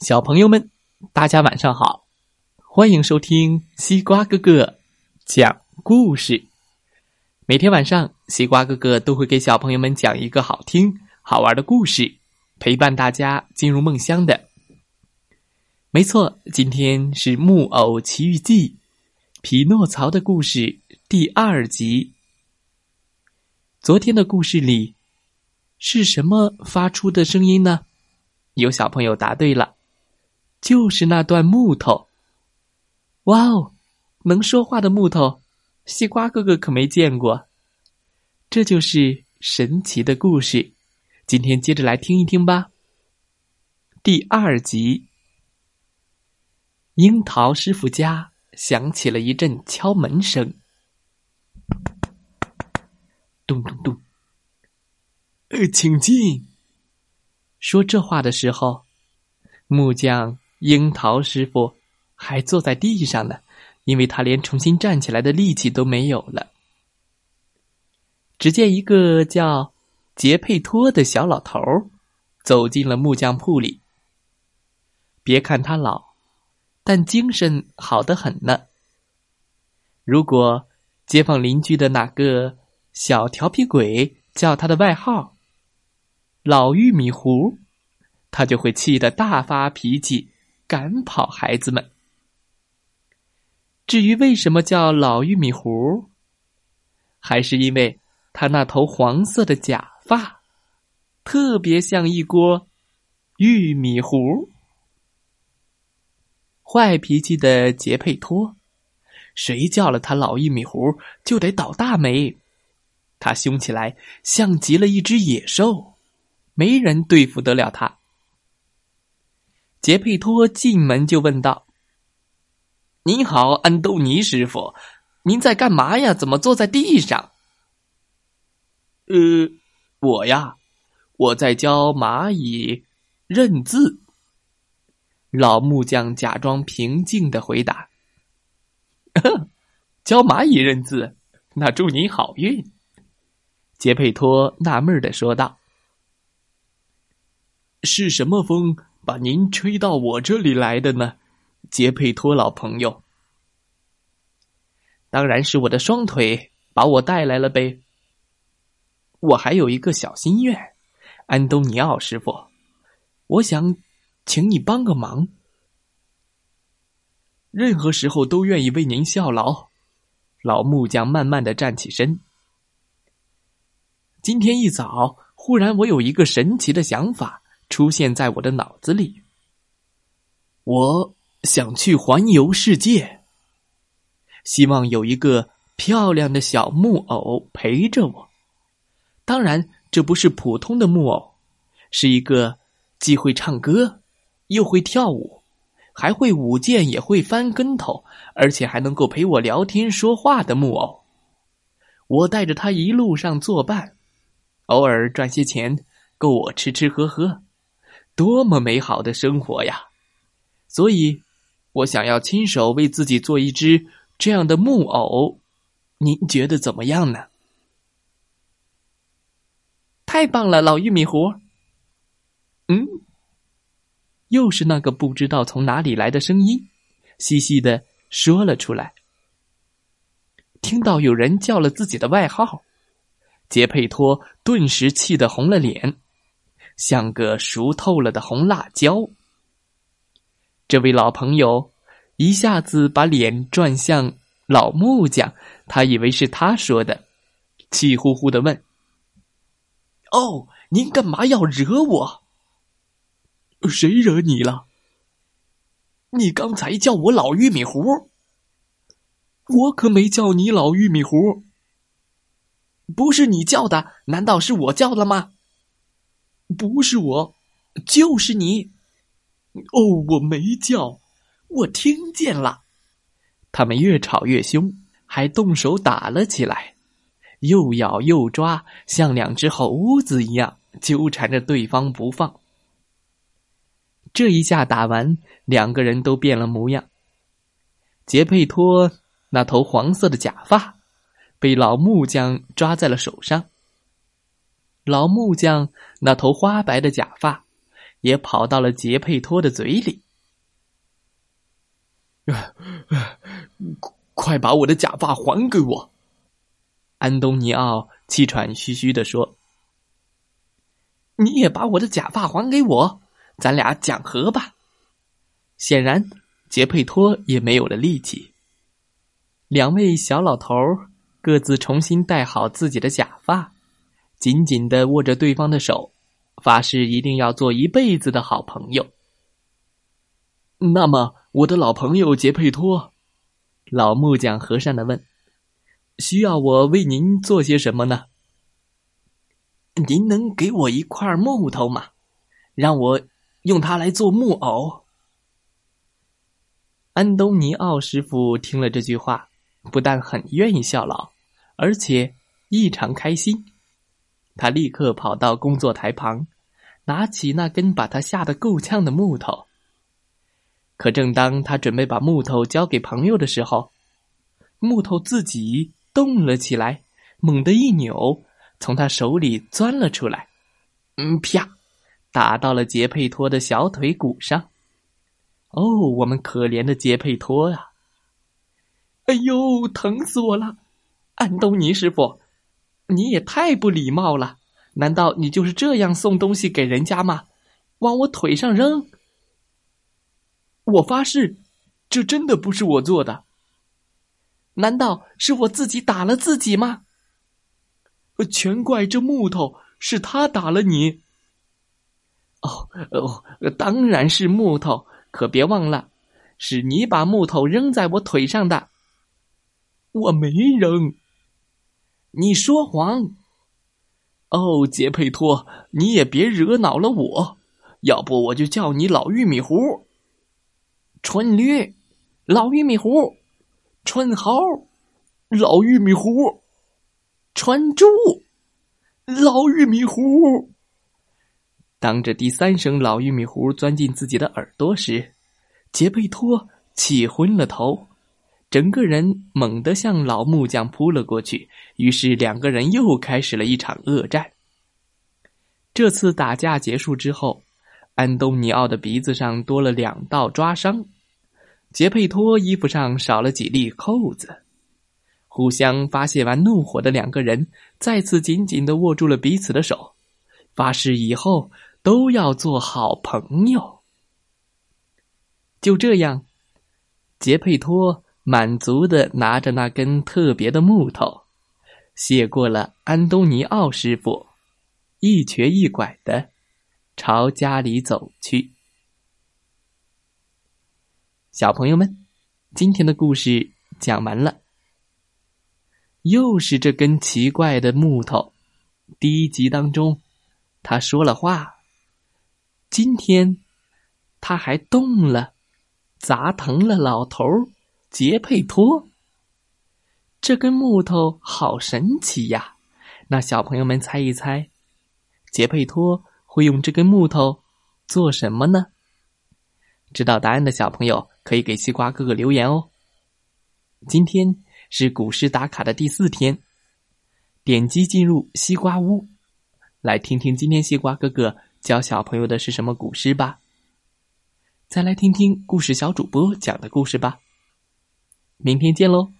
小朋友们，大家晚上好！欢迎收听西瓜哥哥讲故事。每天晚上，西瓜哥哥都会给小朋友们讲一个好听、好玩的故事，陪伴大家进入梦乡的。没错，今天是《木偶奇遇记》匹诺曹的故事第二集。昨天的故事里是什么发出的声音呢？有小朋友答对了。就是那段木头，哇哦，能说话的木头，西瓜哥哥可没见过。这就是神奇的故事，今天接着来听一听吧。第二集，樱桃师傅家响起了一阵敲门声，咚咚咚，呃，请进。说这话的时候，木匠。樱桃师傅还坐在地上呢，因为他连重新站起来的力气都没有了。只见一个叫杰佩托的小老头走进了木匠铺里。别看他老，但精神好的很呢。如果街坊邻居的哪个小调皮鬼叫他的外号“老玉米糊”，他就会气得大发脾气。赶跑孩子们。至于为什么叫老玉米糊，还是因为他那头黄色的假发，特别像一锅玉米糊。坏脾气的杰佩托，谁叫了他老玉米糊，就得倒大霉。他凶起来像极了一只野兽，没人对付得了他。杰佩托进门就问道：“您好，安东尼师傅，您在干嘛呀？怎么坐在地上？”“呃，我呀，我在教蚂蚁认字。”老木匠假装平静的回答。“教蚂蚁认字，那祝您好运。”杰佩托纳闷的说道。“是什么风？”把您吹到我这里来的呢，杰佩托老朋友。当然是我的双腿把我带来了呗。我还有一个小心愿，安东尼奥师傅，我想请你帮个忙。任何时候都愿意为您效劳。老木匠慢慢的站起身。今天一早，忽然我有一个神奇的想法。出现在我的脑子里。我想去环游世界，希望有一个漂亮的小木偶陪着我。当然，这不是普通的木偶，是一个既会唱歌，又会跳舞，还会舞剑，也会翻跟头，而且还能够陪我聊天说话的木偶。我带着他一路上作伴，偶尔赚些钱，够我吃吃喝喝。多么美好的生活呀！所以，我想要亲手为自己做一只这样的木偶，您觉得怎么样呢？太棒了，老玉米糊。嗯，又是那个不知道从哪里来的声音，细细的说了出来。听到有人叫了自己的外号，杰佩托顿时气得红了脸。像个熟透了的红辣椒。这位老朋友一下子把脸转向老木匠，他以为是他说的，气呼呼的问：“哦，您干嘛要惹我？谁惹你了？你刚才叫我老玉米糊，我可没叫你老玉米糊。不是你叫的，难道是我叫的吗？”不是我，就是你。哦，我没叫，我听见了。他们越吵越凶，还动手打了起来，又咬又抓，像两只猴子一样纠缠着对方不放。这一下打完，两个人都变了模样。杰佩托那头黄色的假发被老木匠抓在了手上。老木匠那头花白的假发，也跑到了杰佩托的嘴里。快把我的假发还给我！安东尼奥气喘吁吁的说：“你也把我的假发还给我，咱俩讲和吧。”显然，杰佩托也没有了力气。两位小老头各自重新戴好自己的假发，紧紧的握着对方的手，发誓一定要做一辈子的好朋友。那么，我的老朋友杰佩托，老木匠和善的问：“需要我为您做些什么呢？您能给我一块木头吗？让我用它来做木偶。”安东尼奥师傅听了这句话，不但很愿意效劳，而且异常开心。他立刻跑到工作台旁，拿起那根把他吓得够呛的木头。可正当他准备把木头交给朋友的时候，木头自己动了起来，猛地一扭，从他手里钻了出来，嗯，啪，打到了杰佩托的小腿骨上。哦，我们可怜的杰佩托啊！哎呦，疼死我了！安东尼师傅，你也太不礼貌了！难道你就是这样送东西给人家吗？往我腿上扔！我发誓，这真的不是我做的。难道是我自己打了自己吗？全怪这木头，是他打了你。哦哦，当然是木头。可别忘了，是你把木头扔在我腿上的。我没扔。你说谎。哦，杰佩托，你也别惹恼了我，要不我就叫你老玉米糊。蠢驴，老玉米糊，蠢猴，老玉米糊，蠢猪，老玉米糊。当着第三声老玉米糊钻进自己的耳朵时，杰佩托气昏了头，整个人猛地向老木匠扑了过去。于是两个人又开始了一场恶战。这次打架结束之后，安东尼奥的鼻子上多了两道抓伤，杰佩托衣服上少了几粒扣子。互相发泄完怒火的两个人再次紧紧的握住了彼此的手，发誓以后。都要做好朋友。就这样，杰佩托满足的拿着那根特别的木头，谢过了安东尼奥师傅，一瘸一拐的朝家里走去。小朋友们，今天的故事讲完了。又是这根奇怪的木头，第一集当中，他说了话。今天，他还动了，砸疼了老头儿杰佩托。这根木头好神奇呀！那小朋友们猜一猜，杰佩托会用这根木头做什么呢？知道答案的小朋友可以给西瓜哥哥留言哦。今天是古诗打卡的第四天，点击进入西瓜屋，来听听今天西瓜哥哥。教小朋友的是什么古诗吧？再来听听故事小主播讲的故事吧。明天见喽。